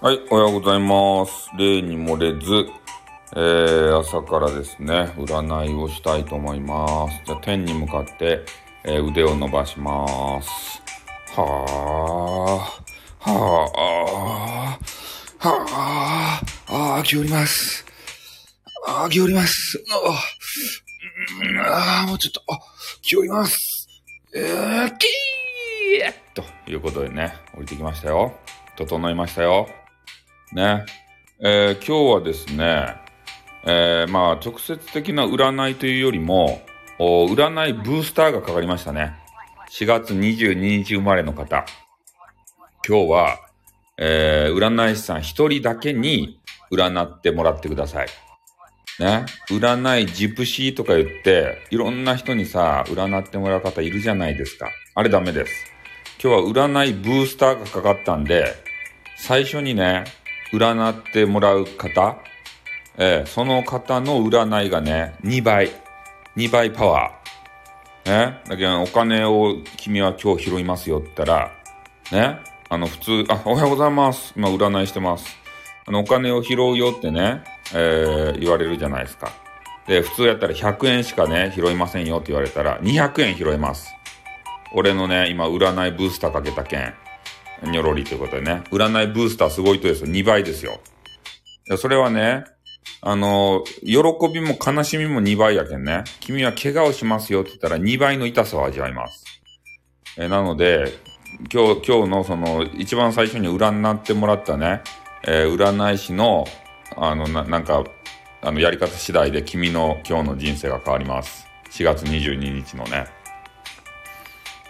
はい、おはようございます。例に漏れず、えー、朝からですね、占いをしたいと思います。じゃあ、天に向かって、えー、腕を伸ばします。はあ、はあ、はあ、ああ、気おります。ああ、気おります。ああ、もうちょっと、あ、気おります。えー、キーということでね、降りてきましたよ。整いましたよ。ね。えー、今日はですね、えー、まあ、直接的な占いというよりも、占いブースターがかかりましたね。4月22日生まれの方。今日は、えー、占い師さん一人だけに占ってもらってください。ね。占いジプシーとか言って、いろんな人にさ、占ってもらう方いるじゃないですか。あれダメです。今日は占いブースターがかかったんで、最初にね、占ってもらう方、えー、その方の占いがね、2倍、2倍パワー。ね？だけど、お金を君は今日拾いますよって言ったら、ね？あの、普通、あ、おはようございます。今、占いしてます。あの、お金を拾うよってね、えー、言われるじゃないですか。で、普通やったら100円しかね、拾いませんよって言われたら、200円拾えます。俺のね、今、占いブースターかけた件。にょろりということでね。占いブースターすごいとですよ。2倍ですよ。それはね、あの、喜びも悲しみも2倍やけんね。君は怪我をしますよって言ったら2倍の痛さを味わいます。えなので、今日、今日のその、一番最初に占ってもらったね、えー、占い師の、あの、な、なんか、あの、やり方次第で君の今日の人生が変わります。4月22日のね。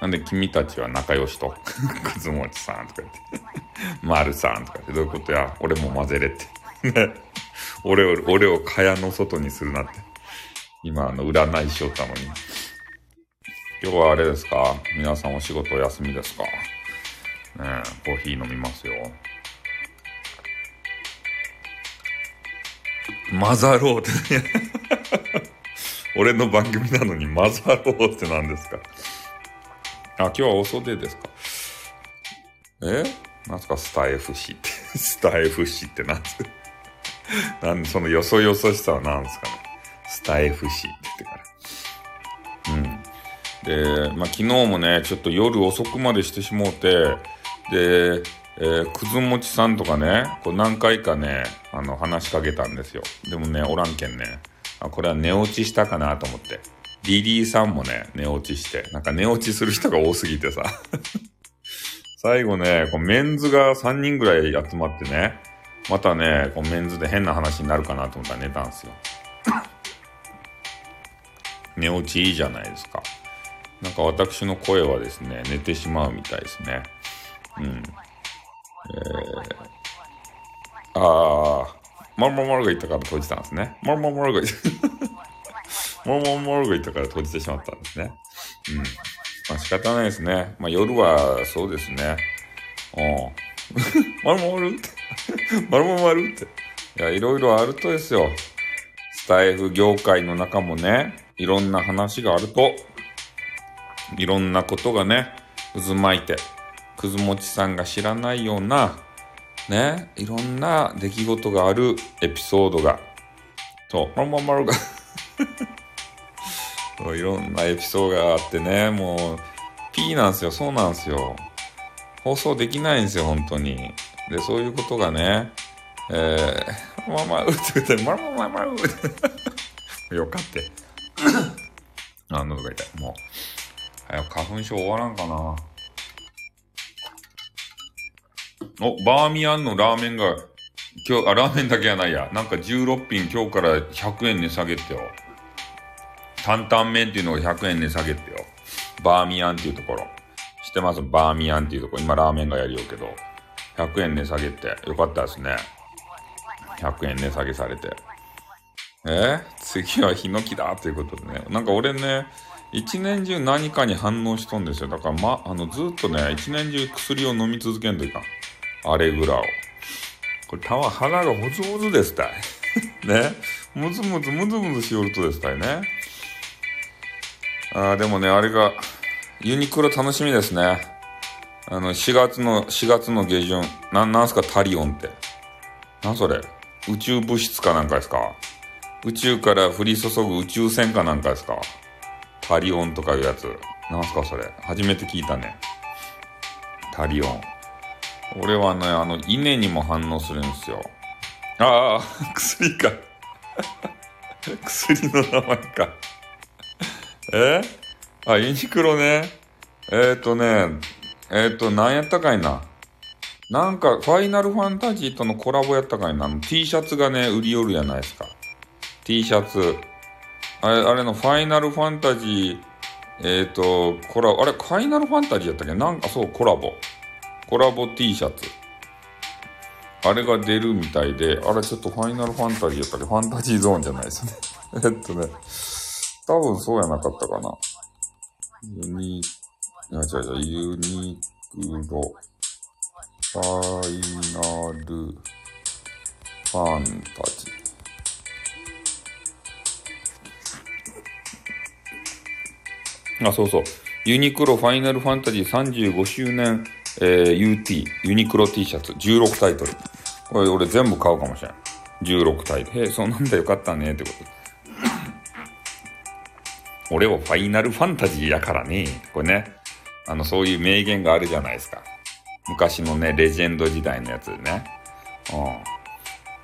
なんで君たちは仲良しと。くずもちさんとか言って。まるさんとか言って、どういうことや俺も混ぜれって。俺を、俺を蚊帳の外にするなって。今、あの、占いしよったのに。今日はあれですか皆さんお仕事お休みですかねコーヒー飲みますよ。混ざろうって 俺の番組なのに混ざろうって何ですかあ、今日はお袖ですか？え？なんすか？スタイフ氏って。スタイフ氏って何す？か なんそのよそよそしさは何ですかね？スタイフ氏って言ってから。うん。で、まあ昨日もね、ちょっと夜遅くまでしてしもうて、で、えー、くずもちさんとかね、こう何回かね、あの、話しかけたんですよ。でもね、おらんけんね。あ、これは寝落ちしたかなと思って。リリーさんもね、寝落ちして、なんか寝落ちする人が多すぎてさ。最後ね、こうメンズが3人ぐらい集まってね、またね、こうメンズで変な話になるかなと思ったら寝たんですよ。寝落ちいいじゃないですか。なんか私の声はですね、寝てしまうみたいですね。うん。えー、あー、モルモルモルが言ったから閉じたんですね。モルモルモルが言った。モモモルグイとから閉じてしまったんですね。うん。まあ仕方ないですね。まあ夜はそうですね。うん。まるまるって。まるまるって。いや、いろいろあるとですよ。スタイフ業界の中もね、いろんな話があると、いろんなことがね、渦巻いて、くずもちさんが知らないような、ね、いろんな出来事があるエピソードが、そう、まるまるが いろんなエピソードがあってね、もう、P なんですよ、そうなんですよ。放送できないんですよ、本当に。で、そういうことがね、えー、まあまあ、うって言って、まあまあまあまあ、うって。よかって。あ、喉が痛い。もう、早く花粉症終わらんかな。お、バーミヤンのラーメンが、今日、あ、ラーメンだけやないや。なんか16品今日から100円値下げってよ。担々麺っていうのが100円値下げってよ。バーミヤンっていうところ。知ってます？バーミヤンっていうところ。今ラーメンがやりようけど。100円値下げってよかったですね。100円値下げされて。え？次はヒノキだということでね。なんか俺ね、一年中何かに反応しとんですよ。だからま、あの、ずっとね、一年中薬を飲み続けんといかん。アレグラを。これ、たわ、鼻がほずほずですたい。ね？むずむずむずむずしよるとですたいね。あーでもね、あれが、ユニクロ楽しみですね。あの、4月の、4月の下旬。な、なんすか、タリオンって。なんそれ？宇宙物質かなんかですか？宇宙から降り注ぐ宇宙船かなんかですか？タリオンとかいうやつ。なんすかそれ？初めて聞いたね。タリオン。俺はね、あの、稲にも反応するんですよ。ああ、薬か。薬の名前か。え？あ、ユニクロね。えっ、ー、とね、えっ、ー、と、なんやったかいな。なんか、ファイナルファンタジーとのコラボやったかいな。T シャツがね、売り寄るやないですか。T シャツ。あれ、あれのファイナルファンタジー、えっ、ー、と、コラボ、あれ、ファイナルファンタジーやったっけ？なんか、そう、コラボ。コラボ T シャツ。あれが出るみたいで、あれちょっとファイナルファンタジーやったり、ファンタジーゾーンじゃないですね。えっとね、多分そうやなかったかな。ユニ、いや違う違う、ユニクロ、ファイナル、ファンタジー。あ、そうそう。ユニクロファイナルファンタジー35周年えー、UT、ユニクロ T シャツ、16タイトル。これ俺全部買うかもしれん。16タイトル。へえ、そんなんだよかったね、ってこと。俺はファイナルファンタジーやからね。これね、あの、そういう名言があるじゃないですか。昔のね、レジェンド時代のやつでね。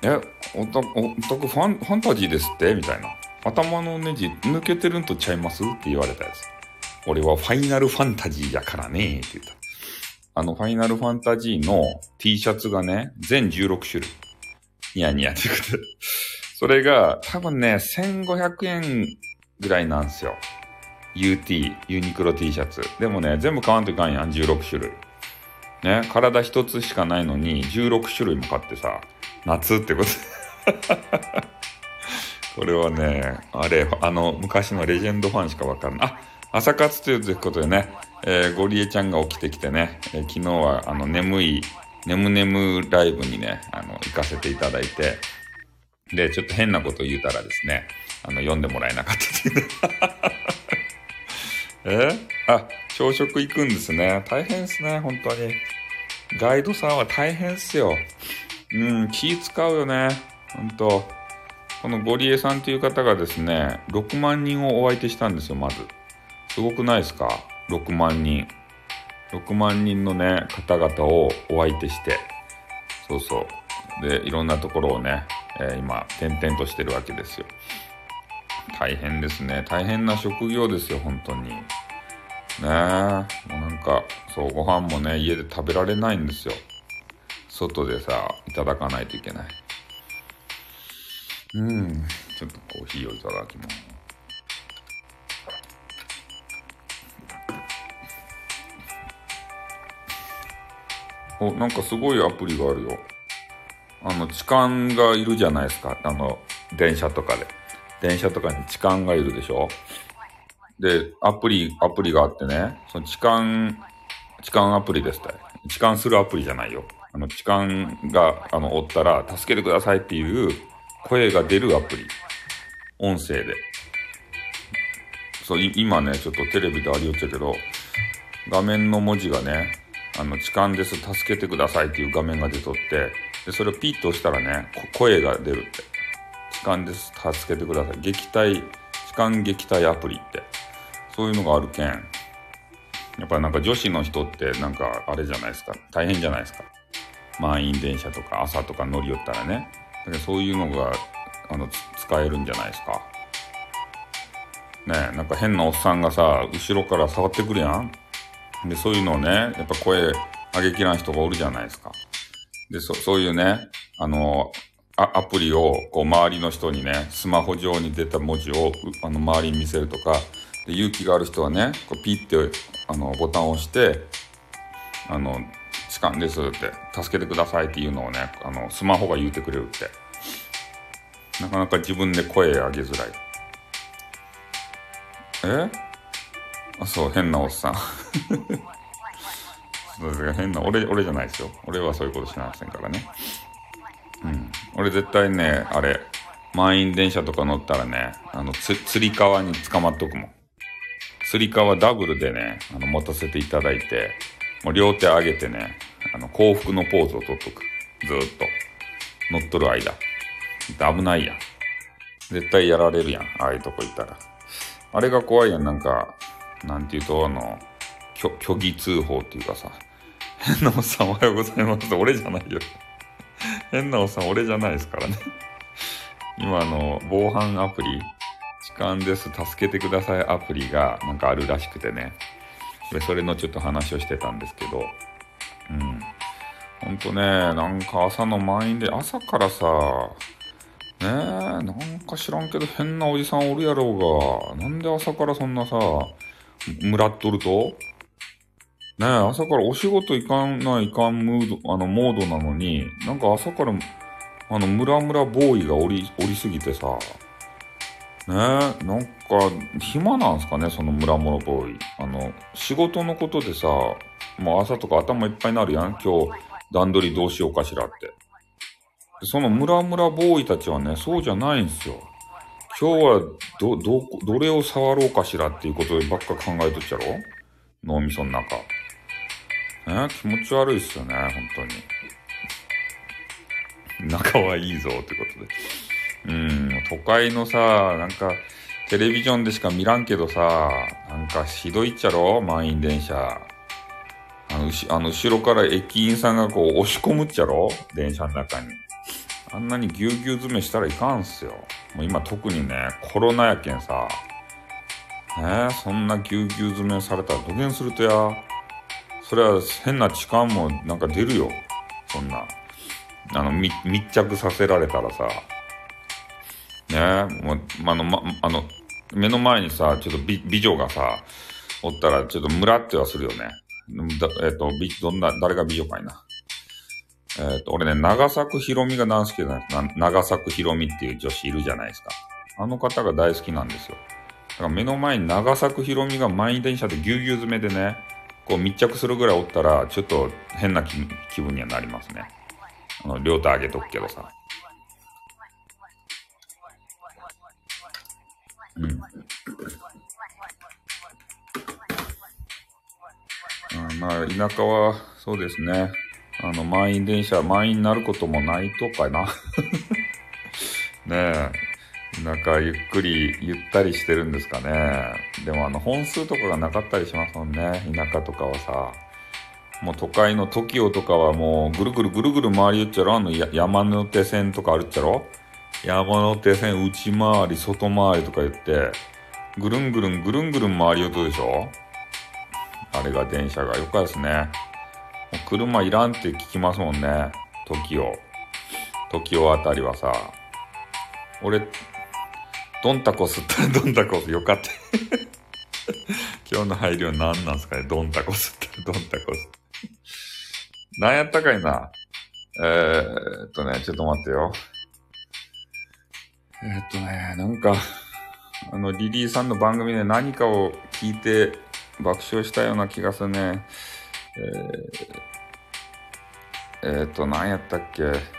うん。え、おた、おたくファン、ファンタジーですって？みたいな。頭のネジ抜けてるんとちゃいます？って言われたやつ。俺はファイナルファンタジーやからねって言った。あの、ファイナルファンタジーの T シャツがね、全16種類。ニヤニヤってことで。それが、多分ね、1500円ぐらいなんですよ。UT、ユニクロ T シャツ。でもね、全部買わんといかんやん、16種類。ね、体一つしかないのに、16種類も買ってさ、夏ってこと これはね、あれ、あの、昔のレジェンドファンしかわかんない。あ、朝活ということでね、えー、ゴリエちゃんが起きてきてね、えー、昨日はあの眠い、眠眠ライブにね、あの、行かせていただいて、で、ちょっと変なこと言うたらですね、あの、読んでもらえなかったっていう え？あ、朝食行くんですね。大変ですね、本当に。ガイドさんは大変っすよ。うん、気使うよね。本当このゴリエさんという方がですね、6万人をお相手したんですよ、まず。すごくないですか？6万人。6万人のね、方々をお相手して、そうそう。で、いろんなところをね、えー、今、転々としてるわけですよ。大変ですね。大変な職業ですよ、本当に。ねえ、もうなんか、そう、ご飯もね、家で食べられないんですよ。外でさ、いただかないといけない。うん、ちょっとコーヒーをいただきます。お、なんかすごいアプリがあるよ。あの、痴漢がいるじゃないですか。あの、電車とかで。電車とかに痴漢がいるでしょで、アプリ、アプリがあってね、その痴漢、痴漢アプリですって。痴漢するアプリじゃないよ。あの、痴漢が、あの、おったら、助けてくださいっていう声が出るアプリ。音声で。そう、今ね、ちょっとテレビでありよっちゃけど、画面の文字がね、あの、痴漢です、助けてくださいっていう画面が出とって、で、それをピッと押したらね、声が出るって。痴漢です、助けてください。撃退、痴漢撃退アプリって。そういうのがあるけん。やっぱなんか女子の人ってなんかあれじゃないですか。大変じゃないですか。満員電車とか朝とか乗り寄ったらね。だからそういうのが、あの、使えるんじゃないですか。ねなんか変なおっさんがさ、後ろから触ってくるやん。で、そういうのをね、やっぱ声上げきらん人がおるじゃないですか。で、そ、そういうね、あの、あアプリを、こう、周りの人にね、スマホ上に出た文字を、あの、周りに見せるとか、で、勇気がある人はね、こう、ピッて、あの、ボタンを押して、あの、痴漢ですって、助けてくださいっていうのをね、あの、スマホが言うてくれるって。なかなか自分で声上げづらい。え？あ、そう、変なおっさん。変な、俺、俺じゃないですよ。俺はそういうことしませんからね。うん。俺絶対ね、あれ、満員電車とか乗ったらね、あの、つ、つり革に捕まっとくもん。つり革ダブルでね、あの、持たせていただいて、もう両手上げてね、あの、幸福のポーズをとっとく。ずっと。乗っとる間。危ないやん。絶対やられるやん。ああいうとこ行ったら。あれが怖いやん。なんか、なんていうと、あの、虚偽通報っていうかさ、変なおっさんおはようございます。俺じゃないよ。変なおっさん俺じゃないですからね。今あの、防犯アプリ、痴漢です、助けてくださいアプリがなんかあるらしくてね。で、それのちょっと話をしてたんですけど、うん。ほんとね、なんか朝の満員で、朝からさ、ねえ、なんか知らんけど変なおじさんおるやろうが、なんで朝からそんなさ、むらっとると？ねえ、朝からお仕事行かないかんムード、あの、モードなのに、なんか朝から、あの、ムラムラボーイがおり、おりすぎてさ、ねえ、なんか、暇なんすかね、そのムラムラボーイ。あの、仕事のことでさ、もう朝とか頭いっぱいになるやん、今日、段取りどうしようかしらって。そのムラムラボーイたちはね、そうじゃないんすよ。今日は、ど、ど、どれを触ろうかしらっていうことばっか考えとっちゃろ？脳みその中。ね、気持ち悪いっすよね、本当に。仲はいいぞってことで。うん、都会のさ、なんか、テレビジョンでしか見らんけどさ、なんかひどいっちゃろ満員電車。あの、あの後ろから駅員さんがこう押し込むっちゃろ電車の中に。あんなにぎゅうぎゅう詰めしたらいかんっすよ。もう今特にね、コロナやけんさ。ねそんなぎゅうぎゅう詰めされたら土下するとや。それは変な痴漢もなんか出るよ。そんな。あの、密着させられたらさ。ね？もう、あの、ま、あの、目の前にさ、ちょっと美美女がさ、おったらちょっとムラってはするよね。だえっ、ー、と、美、どんな、誰が美女かいな。えっ、ー、と、俺ね、長作ひろみが大好きなんです。長作ひろみっていう女子いるじゃないですか。あの方が大好きなんですよ。だから目の前に長作ひろみが満員電車でぎゅうぎゅう詰めでね、こう密着するぐらいおったら、ちょっと変な気分にはなりますね。あの、両手上げとくけどさ。うん。あまあ、田舎は、そうですね。あの、満員電車、満員になることもないとかな。ねえ。なんかゆっくりゆったりしてるんですかね。でもあの本数とかがなかったりしますもんね。田舎とかはさ。もう都会の TOKIO とかはもうぐるぐるぐるぐる回りよっちゃろあの山手線とかあるっちゃろ山手線内回り外回りとか言ってぐるんぐるんぐるんぐるん回りよとでしょあれが電車がよかですね。もう車いらんって聞きますもんね。TOKIO。TOKIO あたりはさ。俺、ドンタコスったらドンタコスよかった。今日の配慮何なんすかねドンタコスってドンタコス。何やったかいなえー、っとね、ちょっと待ってよ。えー、っとね、なんか、あの、リリーさんの番組で何かを聞いて爆笑したような気がするね。えー、えー、っと、何やったっけ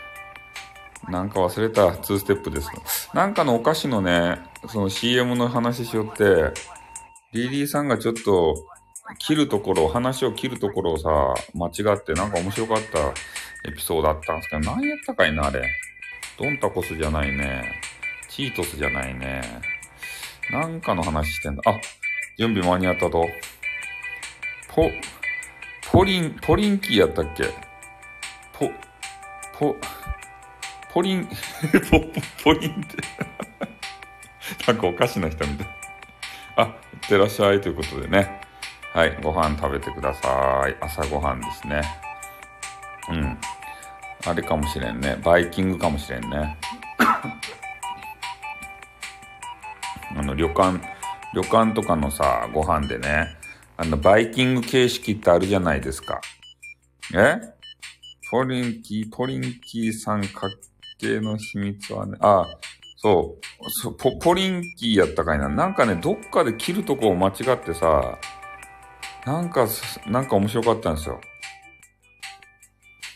なんか忘れた、2ステップです。なんかのお菓子のね、その CM の話しよって、リリーさんがちょっと、切るところ、話を切るところをさ、間違ってなんか面白かったエピソードだったんですけど、何やったかいな、あれ。ドンタコスじゃないね。チートスじゃないね。なんかの話してんだ。あ、準備間に合ったと。ポ、ポリン、ポリンキーやったっけ？ポ、ポ、ポリン、ポ、ポリンって なんかおかしな人みたい。あ、いってらっしゃいということでね。はい、ご飯食べてください。朝ごはんですね。うん。あれかもしれんね。バイキングかもしれんね。あの、旅館、旅館とかのさ、ご飯でね、あの、バイキング形式ってあるじゃないですか。え？ポリンキー、ポリンキー三角形の秘密はね、あ、そうそポ、ポリンキーやったかいな。なんかね、どっかで切るとこを間違ってさ、なんか、なんか面白かったんですよ。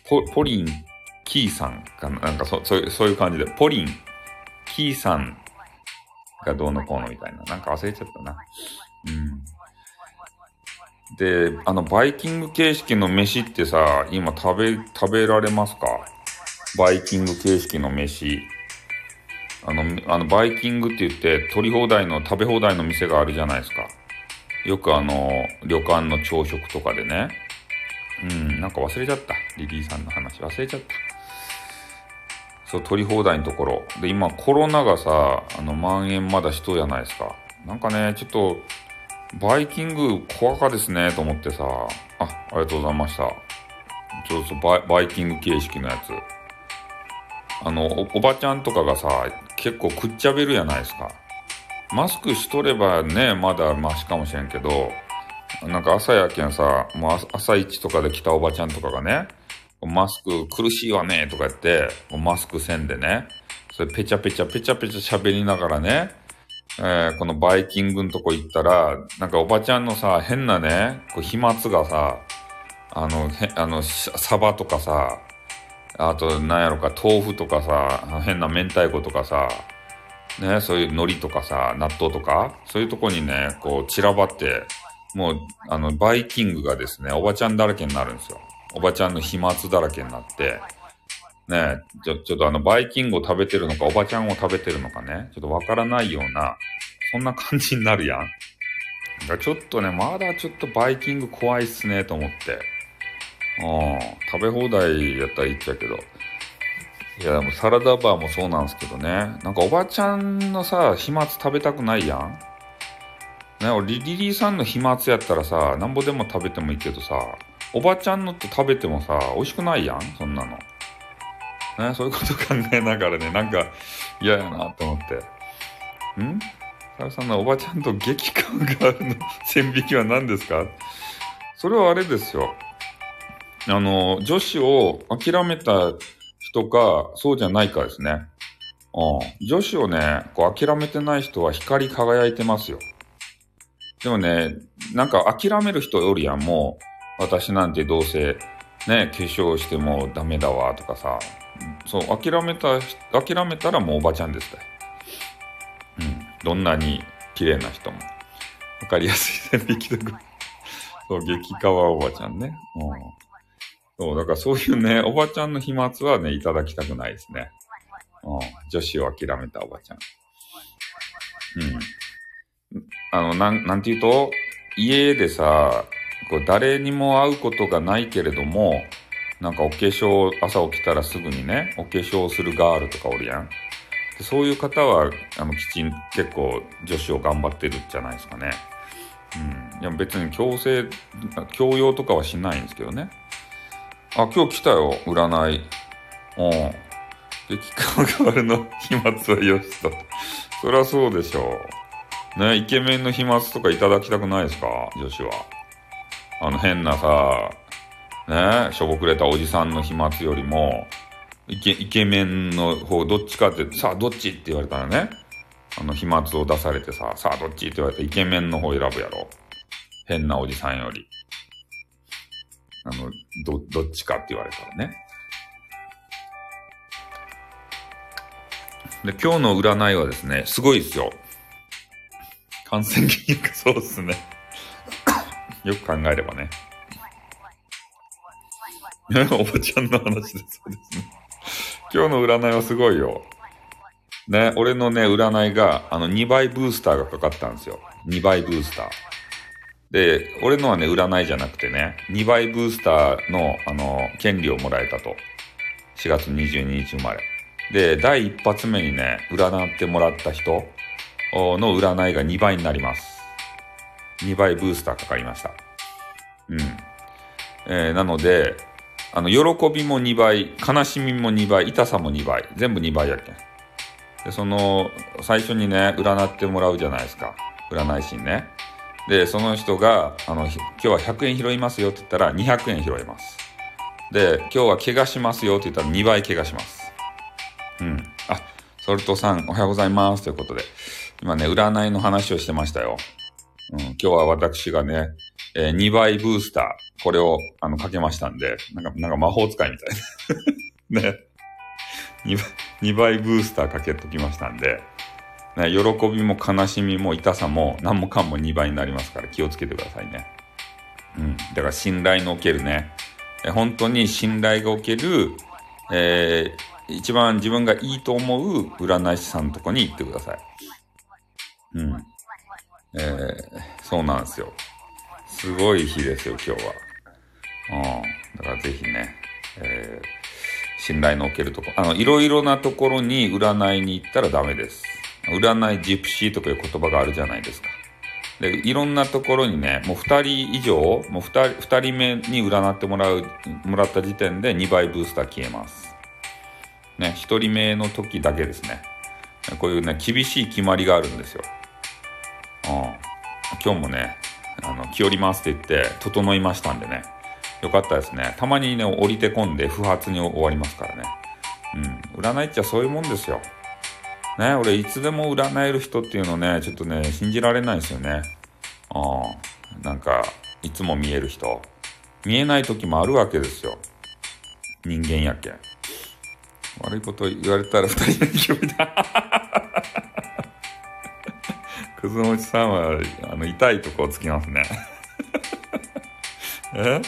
ポ、ポリンキーさんかな。なんかそ、そういう、そういう感じで。ポリンキーさんがどうのこうのみたいな。なんか忘れちゃったな。うん。で、あの、バイキング形式の飯ってさ、今食べ、食べられますか？バイキング形式の飯。あの、あの、バイキングって言って、取り放題の、食べ放題の店があるじゃないですか。よくあの、旅館の朝食とかでね。うん、なんか忘れちゃった。リリーさんの話忘れちゃった。そう、取り放題のところ。で、今コロナがさ、あの、蔓延まだしとうじゃないですか。なんかね、ちょっと、バイキング怖かですね、と思ってさ。あ、ありがとうございました。ちょっとバイバイキング形式のやつ。あのお、おばちゃんとかがさ、結構くっちゃべるやないですか。マスクしとればね、まだマシかもしれんけど、なんか朝やけんさ、もう朝一とかで来たおばちゃんとかがね、マスク苦しいわねとか言って、マスクせんでね、それペチャペチャペチャペチャ喋りながらね、えー、このバイキングのとこ行ったら、なんかおばちゃんのさ、変なね、こう飛沫がさ、あの、あの、サバとかさ、あと、なんやろか、豆腐とかさ、変な明太子とかさ、ね、そういう海苔とかさ、納豆とか、そういうとこにね、こう散らばって、もう、あの、バイキングがですね、おばちゃんだらけになるんですよ。おばちゃんの飛沫だらけになって、ねちょ、ちょっとあの、バイキングを食べてるのか、おばちゃんを食べてるのかね、ちょっとわからないような、そんな感じになるやん。だちょっとね、まだちょっとバイキング怖いっすね、と思って。うん、食べ放題やったらいいっちゃけど。いや、でもサラダバーもそうなんですけどね。なんかおばちゃんのさ、飛沫食べたくないやん。ね、俺リリーさんの飛沫やったらさ、なんぼでも食べてもいいけどさ、おばちゃんのって食べてもさ、美味しくないやんそんなの。ね、そういうこと考えながらね、なんか嫌やなって思って。ん？さやさんのおばちゃんと激感があるの線引きは何ですか？それはあれですよ。あの、女子を諦めた人か、そうじゃないかですね。うん。女子をね、こう諦めてない人は光り輝いてますよ。でもね、なんか諦める人おるやん、もう、私なんてどうせ、ね、化粧してもダメだわ、とかさ。そう、諦めた、諦めたらもうおばちゃんですね。うん。どんなに綺麗な人も。わかりやすい線引きとか。そう、激化はおばちゃんね。うん。そう、だからそういうね、おばちゃんの飛沫はね、いただきたくないですね。うん。女子を諦めたおばちゃん。うん。あの、なん、なんて言うと、家でさ、こう誰にも会うことがないけれども、なんかお化粧、朝起きたらすぐにね、お化粧するガールとかおるやん。でそういう方は、あの、きちん、結構女子を頑張ってるじゃないですかね。うん。いや、別に強制、強要とかはしないんですけどね。あ、今日来たよ、占い。うん。激化ガールの飛沫はよしと。そりゃそうでしょう。ね、イケメンの飛沫とかいただきたくないですか？女子は。あの変なさ、ね、しょぼくれたおじさんの飛沫よりも、イケイケメンの方どっちかって、さあどっちって言われたらね、あの飛沫を出されてさ、さあどっちって言われてイケメンの方選ぶやろ。変なおじさんより。あの、ど、どっちかって言われたらね。で、今日の占いはですね、すごいですよ。感染原因がそうっすね。よく考えればね。おばちゃんの話でそうですね。今日の占いはすごいよ。ね、俺のね、占いが、あの、2倍ブースターがかかったんですよ。2倍ブースター。で、俺のはね、占いじゃなくてね、2倍ブースターの、あの、権利をもらえたと。4月22日生まれ。で、第一発目にね、占ってもらった人、の占いが2倍になります。2倍ブースターかかりました。うん。えー、なので、あの、喜びも2倍、悲しみも2倍、痛さも2倍、全部2倍やっけん。で、その、最初にね、占ってもらうじゃないですか。占い師にね。で、その人が、あの、今日は100円拾いますよって言ったら200円拾います。で、今日は怪我しますよって言ったら2倍怪我します。うん。あ、ソルトさん、おはようございます。ということで。今ね、占いの話をしてましたよ。うん、今日は私がね、えー、2倍ブースター、これを、あの、かけましたんで、なんか、なんか魔法使いみたいな。ね。2倍、2倍ブースターかけときましたんで、ね、喜びも悲しみも痛さも何もかも2倍になりますから気をつけてくださいね。うん。だから信頼のおけるね、え本当に信頼がおける、えー、一番自分がいいと思う占い師さんのとこに行ってください。うん。えー、そうなんですよ。すごい日ですよ、今日は。うん。だからぜひね、えー、信頼のおけるとこ、あの、いろいろなところに占いに行ったらダメです。占いジプシーとかいう言葉があるじゃないですか。で、いろんなところにね、もう二人以上、もう二人、二人目に占ってもらう、もらった時点で2倍ブースター消えます。ね、一人目の時だけですね。こういうね、厳しい決まりがあるんですよ。うん。今日もね、あの、気おりますって言って、整いましたんでね。よかったですね。たまにね、降りて込んで不発に終わりますからね。うん。占いっちゃそういうもんですよ。ね、俺いつでも占える人っていうのね、ちょっとね、信じられないですよね。うん。なんか、いつも見える人。見えない時もあるわけですよ。人間やけん。悪いこと言われたら二人の気分だ。くずもちさんは、あの、痛いとこをつきますね。え？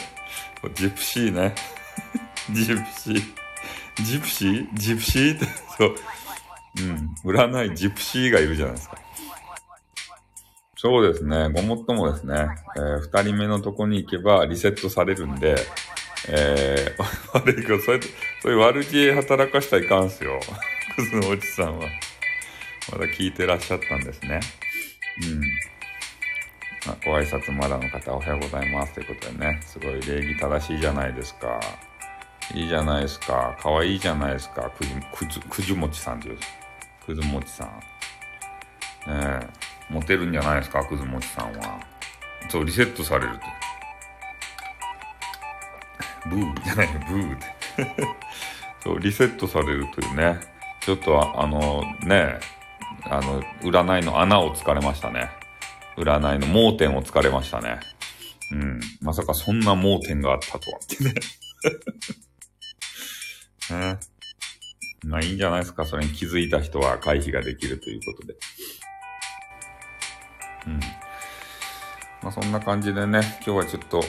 ジプシーね。ジプシー。ジプシー？ジプシーって、そう。うん。占いジプシーがいるじゃないですか。そうですね。ごもっともですね。えー、二人目のとこに行けばリセットされるんで、えー、悪いけど、そういう、そういう悪知恵働かしたらいかんすよ。クズのおじさんは。まだ聞いてらっしゃったんですね。うん。あ、ご挨拶まだの方おはようございますということでね、すごい礼儀正しいじゃないですか。いいじゃないですか。かわいいじゃないですか。くじ、くじ、くじもちさん。くずもちさん。ねえ、モテるんじゃないですか、くずもちさんは。そう、リセットされるって。ブーじゃないよ、ブーって。そう、リセットされるというね。ちょっとあの、ねあの、占いの穴を突かれましたね。占いの盲点を突かれましたね。うん。まさかそんな盲点があったとはってね。ねまあいいんじゃないですか。それに気づいた人は回避ができるということで。うん。まあそんな感じでね、今日はちょっと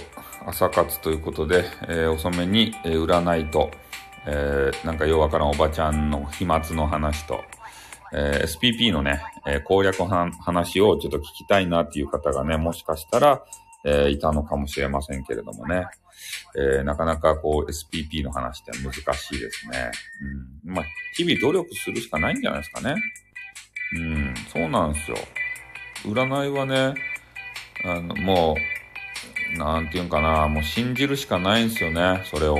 朝活ということで、えー、遅めに、えー、占いと、えー、なんかようわからんおばちゃんの飛沫の話と、え、SPP のね、えー、攻略話をちょっと聞きたいなっていう方がね、もしかしたら、えー、いたのかもしれませんけれどもね。えー、なかなかこう SPP の話って難しいですね。うん。まあ、日々努力するしかないんじゃないですかね。うん、そうなんですよ。占いはね、あの、もう、なんていうんかな、もう信じるしかないんですよね、それを。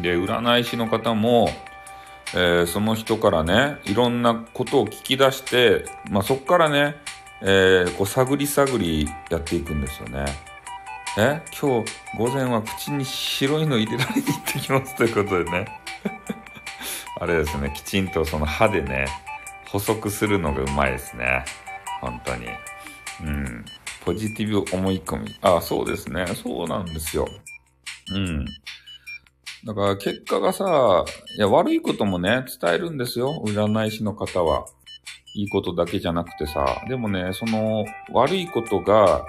で、占い師の方も、えー、その人からね、いろんなことを聞き出して、まあ、そこからね、えー、こう探り探りやっていくんですよね。え？今日午前は口に白いの入れられに行ってきますということでね。あれですね、きちんとその歯でね、補足するのがうまいですね。本当に。うん。ポジティブ思い込み。あ、そうですね。そうなんですよ。うん。だから結果がさ、いや悪いこともね、伝えるんですよ。占い師の方は。いいことだけじゃなくてさ、でもね、その悪いことが、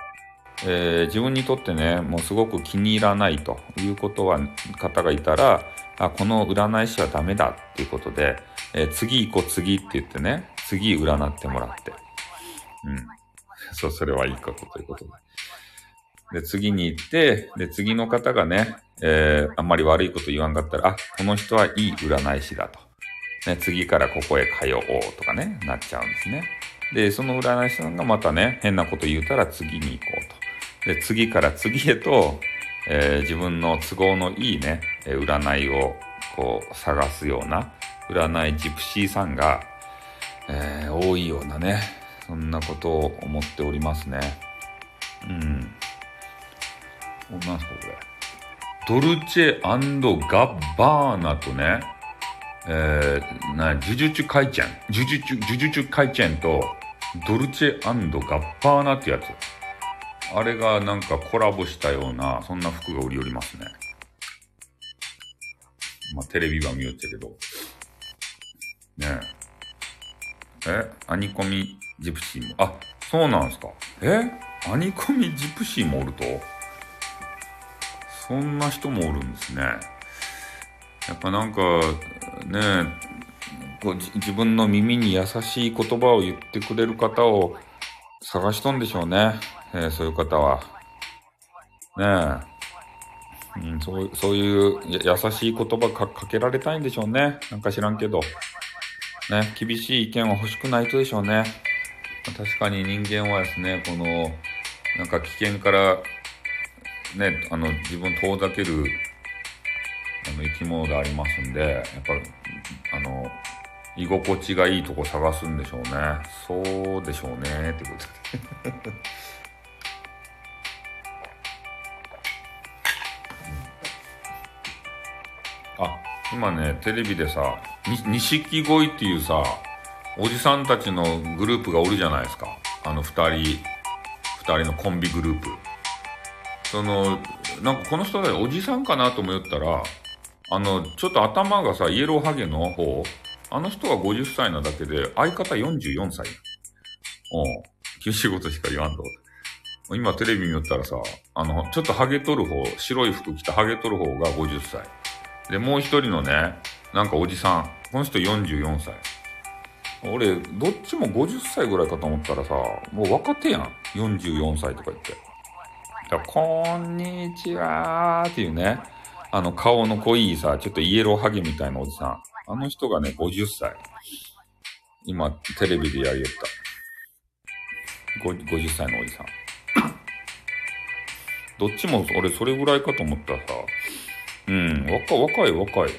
えー、自分にとってね、もうすごく気に入らないということは、方がいたら、あ、この占い師はダメだっていうことで、えー、次行こう次って言ってね、次占ってもらって。うん。そう、それはいいことということで。で、次に行って、で、次の方がね、えー、あんまり悪いこと言わんかったら、あ、この人はいい占い師だと。ね、次からここへ通おうとかね、なっちゃうんですね。で、その占い師さんがまたね、変なこと言うたら次に行こうと。で、次から次へと、えー、自分の都合のいいね、占いをこう探すような占いジプシーさんが、えー、多いようなね、そんなことを思っておりますね。うん。なんすかこれ。ドルチェガッバーナとね、えー、な、呪術回転、呪術、呪術回転と、ドルチェガッパーナってやつ。あれがなんかコラボしたような、そんな服が売り寄りますね。まあ、テレビは見よっちゃけど。ねえ。えアニコミジプシーも。あ、そうなんすか。えアニコミジプシーもおると？そんな人もおるんですね。やっぱなんか、ねこう自分の耳に優しい言葉を言ってくれる方を探しとんでしょうね。えー、そういう方は。ねえ。うん、そうそういう優しい言葉かかけられたいんでしょうね。なんか知らんけど。ね、厳しい意見は欲しくないとでしょうね。確かに人間はですね、この、なんか危険から、ね、あの、自分遠ざける、あの、生き物でありますんで、やっぱり、あの、居心地がいいとこ探すんでしょうね。そうでしょうね、ってことで。あ、今ね、テレビでさ、錦鯉っていうさ、おじさんたちのグループがおるじゃないですか。あの二人、二人のコンビグループ。その、なんかこの人だおじさんかなと思ったら、あの、ちょっと頭がさ、イエローハゲの方、あの人は50歳なだけで、相方44歳。うん。厳しいことしか言わんと。今テレビ見よったらさ、あの、ちょっとハゲとる方、白い服着たハゲとる方が50歳。で、もう一人のね、なんかおじさん。この人44歳。俺、どっちも50歳ぐらいかと思ったらさ、もう若手やん。44歳とか言って。だこんにちはーっていうね。あの顔の濃いさ、ちょっとイエローハゲみたいなおじさん。あの人がね、50歳。今、テレビでやりよった。50歳のおじさん。どっちも俺それぐらいかと思ったらさ、うん、若い若い若い。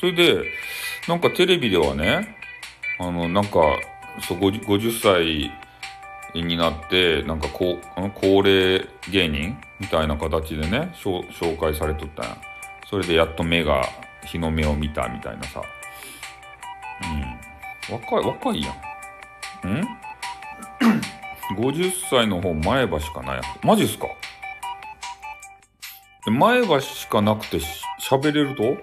それで、なんかテレビではね、あの、なんか、そう、50, 歳になって、なんかこ、高齢芸人みたいな形でね、紹介されとったんや。それでやっと目が、日の目を見たみたいなさ。うん。若い、若いやん。ん ?50 歳の方前歯しかないやマジっすか？前歯しかなくて喋れると？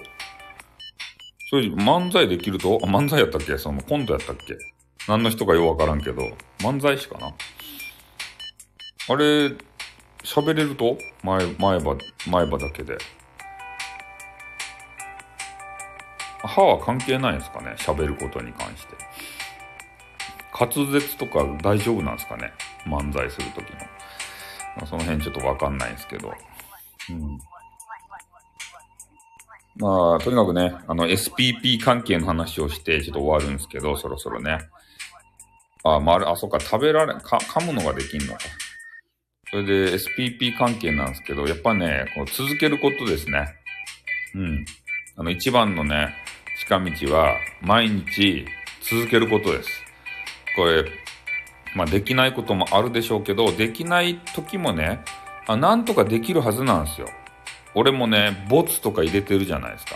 それ漫才できると？あ、漫才やったっけ？そのコントやったっけ？何の人かようわからんけど、漫才師かなあれ、喋れると？前、前歯、前歯だけで。歯は関係ないんですかね？喋ることに関して。滑舌とか大丈夫なんですかね？漫才するときの。その辺ちょっとわかんないんですけど。うん。まあ、とにかくね、あの、SPP 関係の話をして、ちょっと終わるんですけど、そろそろね。あ、まあ、あ、そっか、食べられ、か、噛むのができんのか。それで SPP 関係なんですけど、やっぱね、こう続けることですね。うん。あの、一番のね、近道は、毎日続けることです。これ、まあ、できないこともあるでしょうけど、できない時もね、あ、なんとかできるはずなんですよ。俺もね、ボツとか入れてるじゃないですか。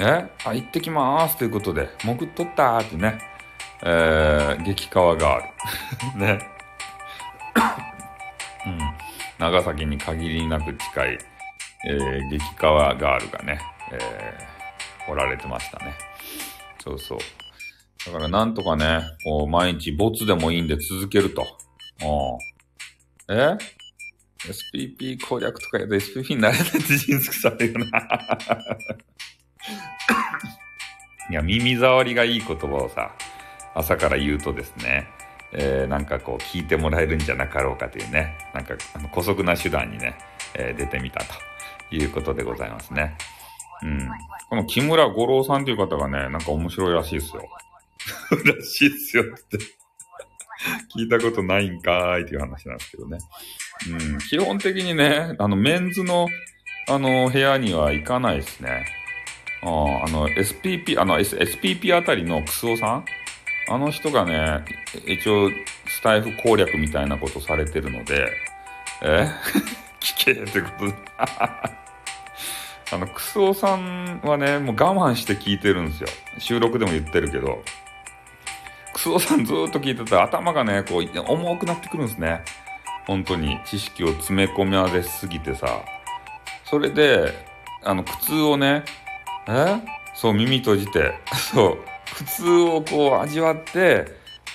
え？あ、行ってきまーすということで、潜っとったーってね、えー、激川がある。ね。うん。長崎に限りなく近い、えー、激川ガールがね、えー、おられてましたね。そうそう。だからなんとかね、こう、毎日ボツでもいいんで続けると。うん。え ?SPP 攻略とかやると SPP になれないって人くされるな。いや、耳障りがいい言葉をさ、朝から言うとですね、えー、なんかこう聞いてもらえるんじゃなかろうかというね、なんかあの姑息な手段にね、えー、出てみたということでございますね。うん。この木村五郎さんという方がね、なんか面白いらしいですよ。らしいっすよって聞いたことないんかーいっていう話なんですけどね。うん。基本的にね、あの、メンズの、あの、部屋には行かないですね。ああの、SPP、あの、S、SPP あたりのクスオさん？あの人がね、一応、スタイフ攻略みたいなことされてるので、え？聞けってことで。あの、クスオさんはね、もう我慢して聞いてるんですよ。収録でも言ってるけど。クスオさんずっと聞いてたら頭がね、こう、重くなってくるんですね。本当に。知識を詰め込み合わせすぎてさ。それで、あの、苦痛をね、え？そう、耳閉じて。そう。普通をこう味わって、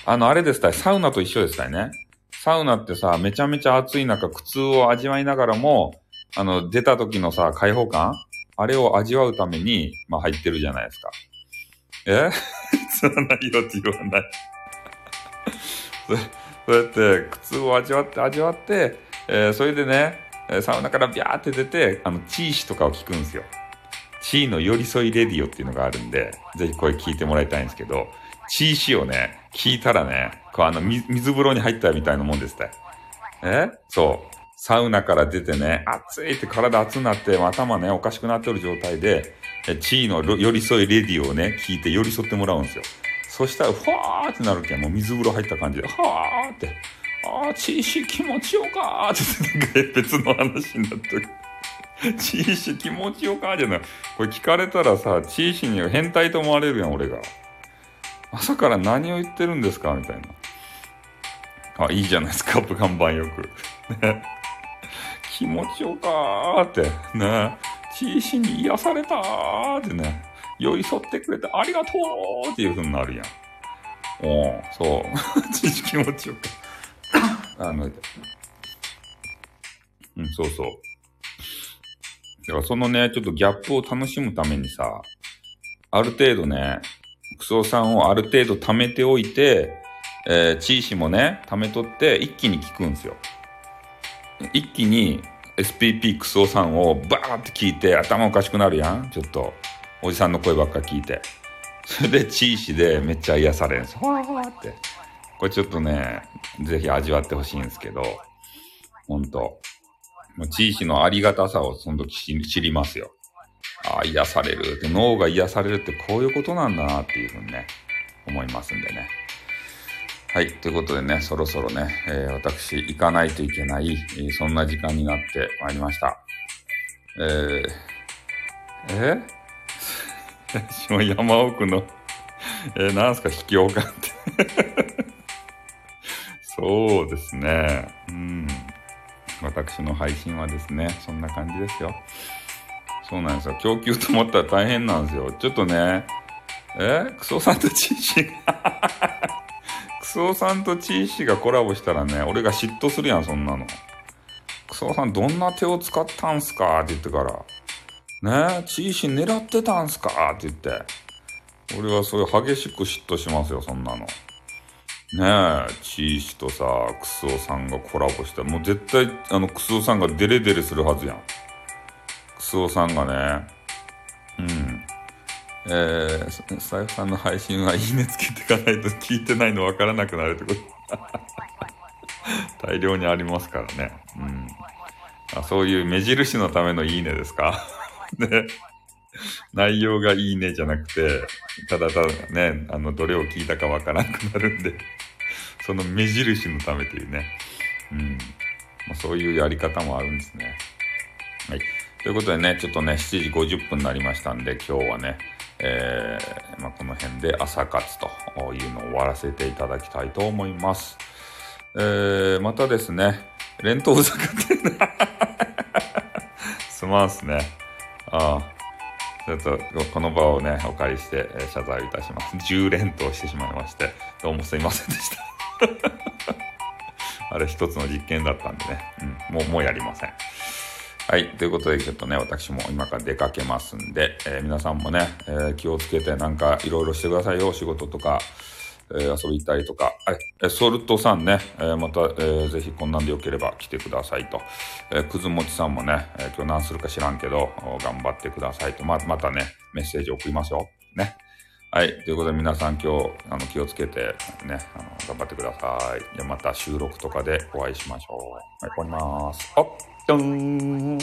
あの、あれですた、サウナと一緒ですたね。サウナってさ、めちゃめちゃ暑い中、苦痛を味わいながらも、あの、出た時のさ、開放感あれを味わうために、まあ入ってるじゃないですか。え？吸わないよって言わないそうやって苦痛を味わって味わって、えー、それでね、サウナからビャーって出て、あの、チーシとかを聞くんですよ。チーの寄り添いレディオっていうのがあるんで、ぜひこれ聞いてもらいたいんですけど、チーシをね、聞いたらね、こうあの、水風呂に入ったみたいなもんですって。え？そう。サウナから出てね、暑いって体熱くなって、頭ね、おかしくなってる状態で、チーの寄り添いレディをね、聞いて寄り添ってもらうんですよ。そしたら、ふわーってなるけん、もう水風呂入った感じで、はーって、あー、チーシー気持ちよかーって、別の話になってる。チーシー気持ちよかーじゃない。これ聞かれたらさ、チーシーには変態と思われるやん、俺が。朝から何を言ってるんですかみたいな。あ、いいじゃないですか、岩盤浴。ね。気持ちよかーって、ね。チーシに癒されたーってね。寄り添ってくれてありがとうっていう風になるやん。おん、そう。チーシ気持ちよか。あの、うん、そうそう。だからそのね、ちょっとギャップを楽しむためにさ、ある程度ね、クソ酸をある程度貯めておいて、えー、チーシもね、貯めとって一気に効くんですよ。一気に SPP クソ酸をバーって聞いて頭おかしくなるやん。ちょっと。おじさんの声ばっか聞いて。それでチーシでめっちゃ癒されるんです。ほわほわって。これちょっとね、ぜひ味わってほしいんですけど、ほんと。チーシのありがたさをその時知りますよ。ああ、癒されるって、脳が癒されるってこういうことなんだなっていうふうにね、思いますんでね。はい。ということでね、そろそろね、えー、私、行かないといけない、えー、そんな時間になってまいりました。えー、え？私も山奥の、えー、なんすか、秘境感って そうですね。うん。私の配信はですね、そんな感じですよ。そうなんですよ。供給と思ったら大変なんですよ。ちょっとね、え？クソさんとチーシークソさんとチーシがコラボしたらね、俺が嫉妬するやん、そんなの。クソさんどんな手を使ったんすかって言ってから。ねチーシ狙ってたんすか？って言って。俺はそういう激しく嫉妬しますよ、そんなの。ねえ、チーシとさ、クソさんがコラボしたら、もう絶対、あの、クソさんがデレデレするはずやん。クスオさんがね、うん。えー、スタイフさんの配信はいいねつけていかないと聞いてないの分からなくなるってこと大量にありますからね。うん。あそういう目印のためのいいねですか？ね。内容がいいねじゃなくて、ただただね、あの、どれを聞いたかわからなくなるんで、その目印のためというね。うん。まあ、そういうやり方もあるんですね。はい。ということでね、ちょっとね、7時50分になりましたんで、今日はね、えー、まあ、この辺で朝活というのを終わらせていただきたいと思います。えー、またですね、連投坂って すまんすね。ああ。ちょっと、この場をね、お借りして、謝罪いたします。10連投してしまいまして、どうもすいませんでした。あれ一つの実験だったんでね、うん、もう、もうやりません。はい。ということで、ちょっとね、私も今から出かけますんで、えー、皆さんもね、えー、気をつけてなんかいろいろしてくださいよ。仕事とか、えー、遊び行ったりとか。はい。えソルトさんね、えまた、えぜひこんなんでよければ来てくださいと。えくずもちさんもね、え今日何するか知らんけど、頑張ってくださいと。ま、またね、メッセージ送りますよ。ね。はい。ということで皆さん今日、あの、気をつけて、ね、あの、頑張ってください。で、また収録とかでお会いしましょう。はい、終わります。あっ Dun.